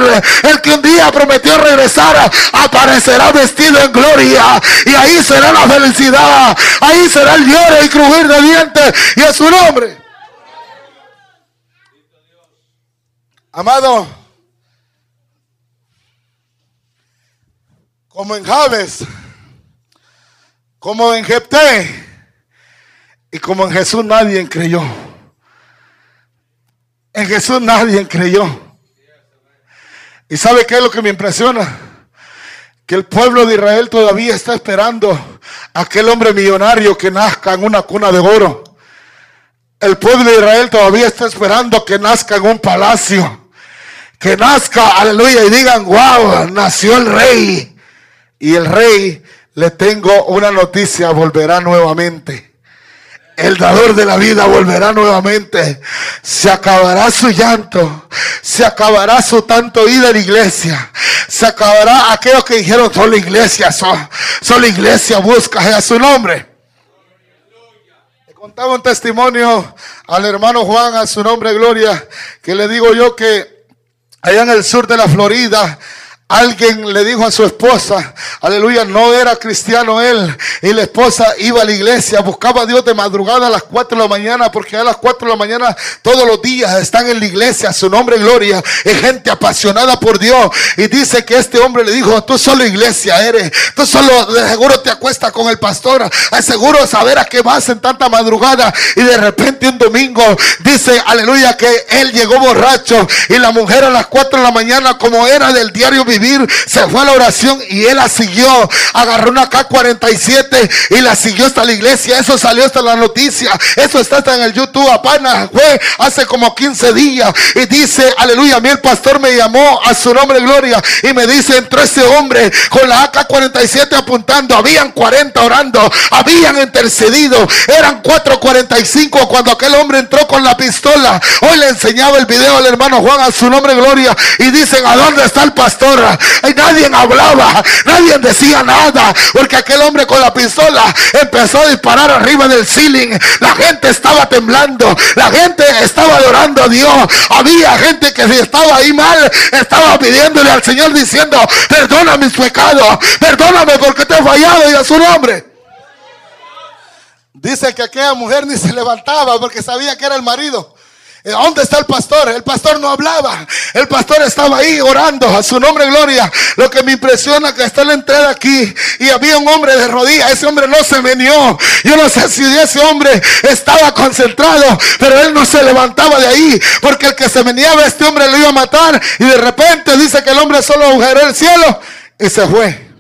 el que un día prometió regresar, aparecerá vestido en gloria. Y ahí será la felicidad. Ahí será el lloro y crujir de dientes. Y es su nombre. Amado, como en Javes, como en Jepté y como en Jesús nadie creyó. En Jesús nadie creyó. ¿Y sabe qué es lo que me impresiona? que el pueblo de Israel todavía está esperando a aquel hombre millonario que nazca en una cuna de oro. El pueblo de Israel todavía está esperando que nazca en un palacio. Que nazca, aleluya, y digan, wow, nació el rey. Y el rey, le tengo una noticia, volverá nuevamente. El dador de la vida volverá nuevamente. Se acabará su llanto. Se acabará su tanto ida a la iglesia. Se acabará aquellos que dijeron, solo iglesia, solo iglesia busca a su nombre. Le contaba un testimonio al hermano Juan, a su nombre Gloria, que le digo yo que allá en el sur de la Florida, Alguien le dijo a su esposa, aleluya, no era cristiano él. Y la esposa iba a la iglesia, buscaba a Dios de madrugada a las 4 de la mañana, porque a las 4 de la mañana todos los días están en la iglesia, su nombre gloria. Es gente apasionada por Dios. Y dice que este hombre le dijo, tú solo iglesia eres. Tú solo de seguro te acuestas con el pastor. Seguro saber a qué vas en tanta madrugada. Y de repente un domingo dice, aleluya, que él llegó borracho. Y la mujer a las 4 de la mañana, como era del diario vivir se fue a la oración y él la siguió. Agarró una K-47 y la siguió hasta la iglesia. Eso salió hasta la noticia. Eso está hasta en el YouTube. Apenas fue hace como 15 días. Y dice, aleluya, a mí el pastor me llamó a su nombre gloria. Y me dice, entró ese hombre con la AK-47 apuntando. Habían 40 orando. Habían intercedido. Eran 4.45 cuando aquel hombre entró con la pistola. Hoy le enseñaba el video al hermano Juan a su nombre gloria. Y dicen, ¿a dónde está el pastor? Y nadie hablaba, nadie decía nada, porque aquel hombre con la pistola empezó a disparar arriba del ceiling. La gente estaba temblando, la gente estaba adorando a Dios. Había gente que si estaba ahí mal, estaba pidiéndole al Señor diciendo, perdona mis pecados, perdóname porque te he fallado y a su nombre. Dice que aquella mujer ni se levantaba porque sabía que era el marido. Eh, ¿Dónde está el pastor? El pastor no hablaba. El pastor estaba ahí orando a su nombre gloria. Lo que me impresiona que está la entrada aquí y había un hombre de rodillas. Ese hombre no se venió. Yo no sé si ese hombre estaba concentrado, pero él no se levantaba de ahí porque el que se venía a este hombre lo iba a matar y de repente dice que el hombre solo agujeró el cielo y se fue.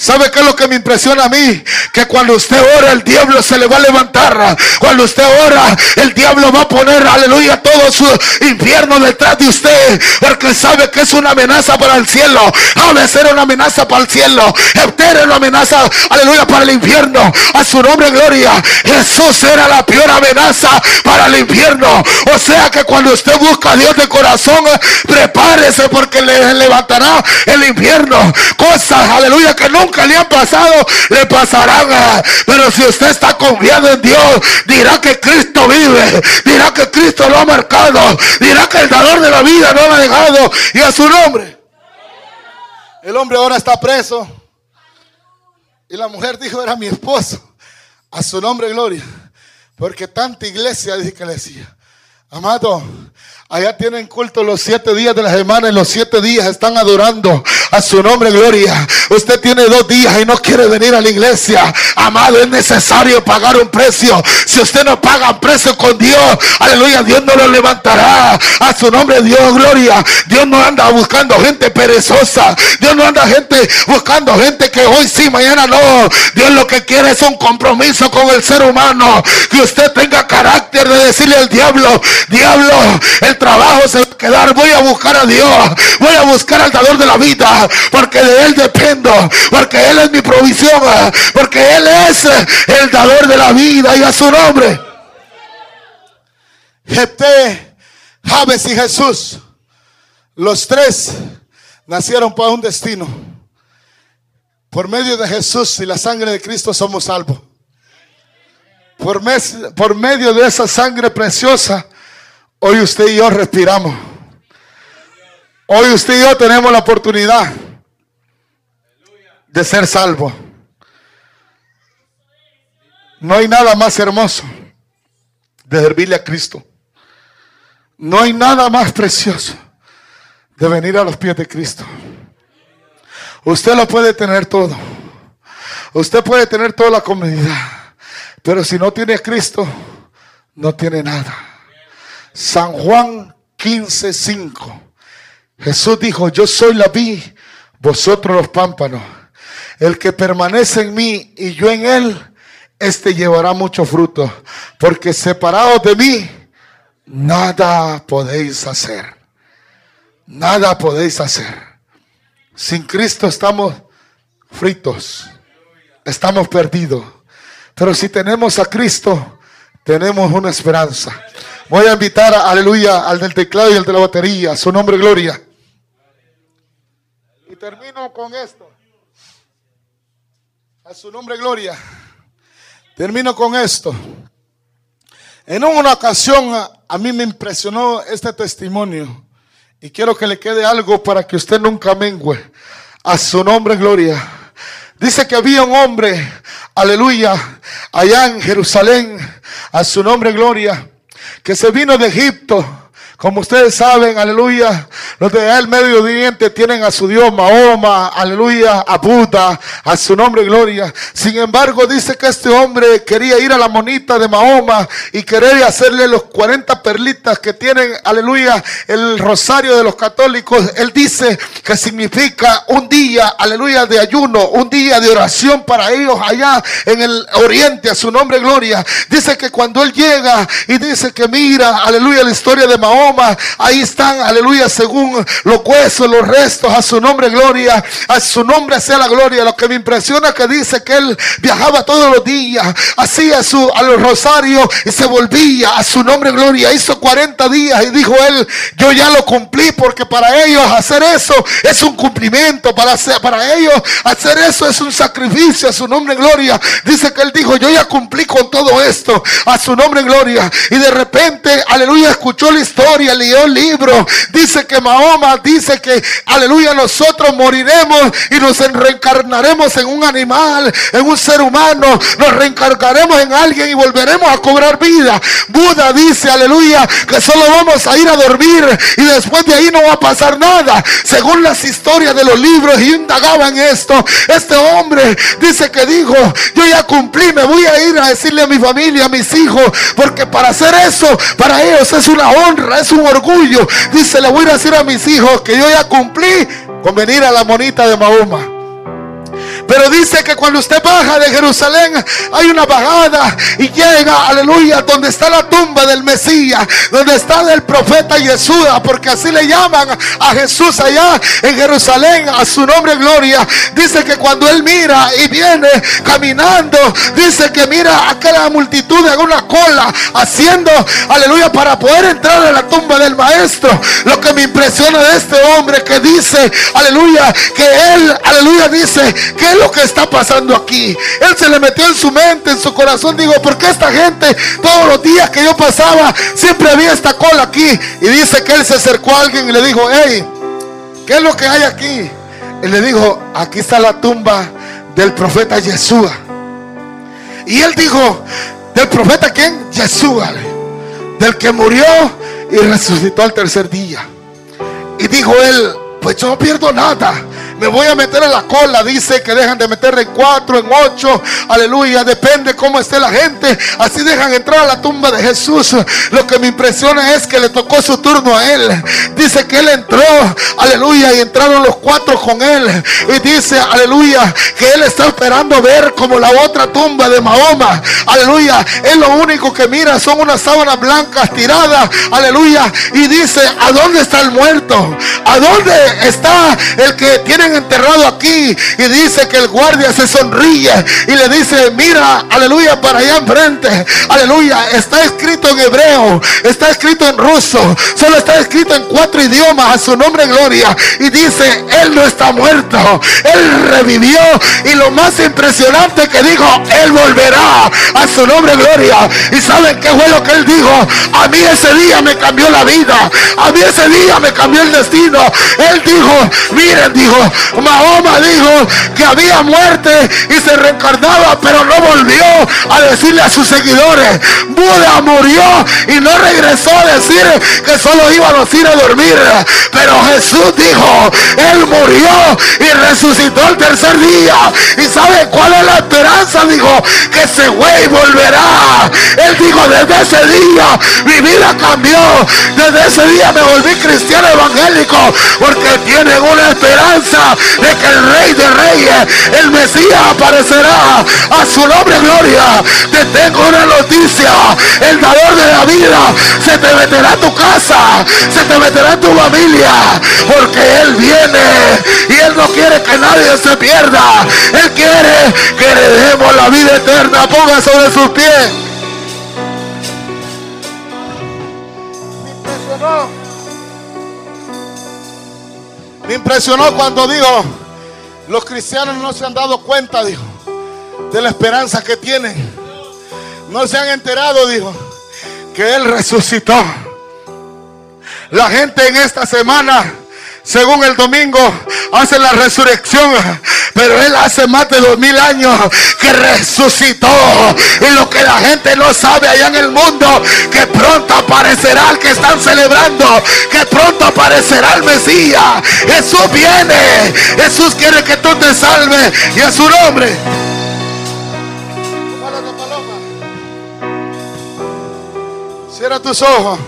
¿Sabe qué es lo que me impresiona a mí? Que cuando usted ora, el diablo se le va a levantar. Cuando usted ora, el diablo va a poner, aleluya, todo su infierno detrás de usted. Porque sabe que es una amenaza para el cielo. Ha de ser una amenaza para el cielo. Usted una amenaza, aleluya, para el infierno. A su nombre, gloria. Jesús era la peor amenaza para el infierno. O sea que cuando usted busca a Dios de corazón, prepárese porque le levantará el infierno. Cosas, aleluya, que no nunca le han pasado, le pasarán. Pero si usted está confiado en Dios, dirá que Cristo vive, dirá que Cristo lo ha marcado, dirá que el dador de la vida no lo ha dejado y a su nombre. El hombre ahora está preso. Y la mujer dijo, era mi esposo. A su nombre, gloria. Porque tanta iglesia, dice que le decía. Amado, Allá tienen culto los siete días de la semana y los siete días están adorando a su nombre, gloria. Usted tiene dos días y no quiere venir a la iglesia. Amado, es necesario pagar un precio. Si usted no paga un precio con Dios, aleluya, Dios no lo levantará. A su nombre, Dios, gloria. Dios no anda buscando gente perezosa. Dios no anda gente buscando gente que hoy sí, mañana no. Dios lo que quiere es un compromiso con el ser humano. Que usted tenga carácter de decirle al diablo, diablo, el trabajo se va a quedar. Voy a buscar a Dios. Voy a buscar al dador de la vida. Porque de Él dependo. Porque Él es mi provisión. Porque Él es el dador de la vida. Y a su nombre. Jepté, Javes y Jesús. Los tres nacieron para un destino. Por medio de Jesús y la sangre de Cristo somos salvos. Por, mes, por medio de esa sangre preciosa Hoy usted y yo respiramos. Hoy usted y yo tenemos la oportunidad de ser salvos. No hay nada más hermoso de servirle a Cristo. No hay nada más precioso de venir a los pies de Cristo. Usted lo puede tener todo. Usted puede tener toda la comodidad. Pero si no tiene a Cristo, no tiene nada. San Juan 15:5. Jesús dijo, yo soy la vid, vosotros los pámpanos. El que permanece en mí y yo en él, este llevará mucho fruto, porque separados de mí, nada podéis hacer. Nada podéis hacer. Sin Cristo estamos fritos, estamos perdidos. Pero si tenemos a Cristo, tenemos una esperanza. Voy a invitar, a, aleluya, al del teclado y al de la batería, su nombre gloria. Y termino con esto. A su nombre gloria. Termino con esto. En una ocasión a, mí me impresionó este testimonio y quiero que le quede algo para que usted nunca mengue. A su nombre gloria. Dice que había un hombre, aleluya, allá en Jerusalén, a su nombre gloria, que se vino de Egipto como ustedes saben, aleluya, los de el Medio Oriente tienen a su Dios Mahoma, aleluya, a Buda, a su nombre gloria. Sin embargo, dice que este hombre quería ir a la monita de Mahoma y quería hacerle los 40 perlitas que tienen, aleluya, el rosario de los católicos. Él dice que significa un día, aleluya, de ayuno, un día de oración para ellos allá en el Oriente, a su nombre gloria. Dice que cuando él llega y dice que mira, aleluya, la historia de Mahoma, Ahí están, aleluya, según los huesos, los restos, a su nombre gloria, a su nombre sea la gloria. Lo que me impresiona que dice que él viajaba todos los días, hacía su, a los rosarios y se volvía a su nombre gloria. Hizo 40 días y dijo él, yo ya lo cumplí porque para ellos hacer eso es un cumplimiento, para, para ellos hacer eso es un sacrificio a su nombre gloria. Dice que él dijo, yo ya cumplí con todo esto a su nombre gloria. Y de repente, aleluya, escuchó la historia leyó el libro. Dice que Mahoma dice que, aleluya, nosotros moriremos y nos reencarnaremos en un animal, en un ser humano. Nos reencargaremos en alguien y volveremos a cobrar vida. Buda dice, aleluya, que solo vamos a ir a dormir y después de ahí no va a pasar nada. Según las historias de los libros, y indagaba en esto. Este hombre dice que dijo, yo ya cumplí, me voy a ir a decirle a mi familia, a mis hijos, porque para hacer eso, para ellos es una honra, un orgullo. Dice, le voy a decir a mis hijos que yo ya cumplí con venir a la monita de Mahoma. Pero dice que cuando usted baja de Jerusalén hay una bajada y llega, aleluya, donde está la tumba del Mesías, donde está el profeta Yeshua, porque así le llaman a Jesús allá en Jerusalén, a su nombre gloria. Dice que cuando él mira y viene caminando, dice que mira aquella multitud en una cola haciendo, aleluya, para poder entrar a la tumba del maestro. Lo que me impresiona de este hombre que dice, aleluya, que él, aleluya, dice que lo que está pasando aquí? Él se le metió en su mente, en su corazón. Digo, porque esta gente, todos los días que yo pasaba, siempre había esta cola aquí? Y dice que él se acercó a alguien y le dijo, hey, ¿qué es lo que hay aquí? Y le dijo, aquí está la tumba del profeta Yeshua. Y él dijo, ¿del profeta quién? Yeshua. Del que murió y resucitó al tercer día. Y dijo él, pues yo no pierdo nada me voy a meter en la cola. Dice que dejan de meter en cuatro, en ocho. Aleluya. Depende cómo esté la gente. Así dejan entrar a la tumba de Jesús. Lo que me impresiona es que le tocó su turno a él. Dice que él entró. Aleluya. Y entraron los cuatro con él. Y dice, aleluya, que él está esperando ver como la otra tumba de Mahoma. Aleluya. Él lo único que mira son unas sábanas blancas tiradas. Aleluya. Y dice, ¿a dónde está el muerto? ¿A dónde está el que tiene enterrado aquí. Y dice que el guardia se sonríe y le dice, mira, aleluya, para allá enfrente. Aleluya, está escrito en hebreo, está escrito en ruso, solo está escrito en cuatro idiomas a su nombre gloria. Y dice, Él no está muerto, Él revivió. Y lo más impresionante que dijo, Él volverá a su nombre gloria. Y saben qué fue lo que Él dijo. A mí ese día me cambió la vida. A mí ese día me cambió el destino. Él dijo, miren, dijo, Mahoma dijo que había muerte y se reencarnaba, pero no volvió a decirle a sus seguidores, Buda murió y no regresó a decir que solo íbamos a ir a dormir. Pero Jesús dijo, Él murió y resucitó el tercer día. ¿Y sabe cuál es la esperanza? Dijo, que ese güey volverá. Él dijo, desde ese día mi vida cambió. Desde ese día me volví cristiano evangélico porque tienen una esperanza de que el rey de reyes, el Mesías aparecerá. A su nombre gloria. Te tengo una noticia. El dador de la vida se te meterá a tu casa, se te meterá en tu familia, porque Él viene y Él no quiere que nadie se pierda. Él quiere que heredemos la vida eterna. Ponga sobre sus pies. Me impresionó cuando dijo, los cristianos no se han dado cuenta, dijo, de la esperanza que tienen. No se han enterado, dijo, que Él resucitó. La gente en esta semana según el domingo, hace la resurrección. Pero Él hace más de dos mil años que resucitó. Y lo que la gente no sabe allá en el mundo, que pronto aparecerá el que están celebrando. Que pronto aparecerá el Mesías. Jesús viene. Jesús quiere que tú te salves. Y a su nombre. Cierra tus ojos.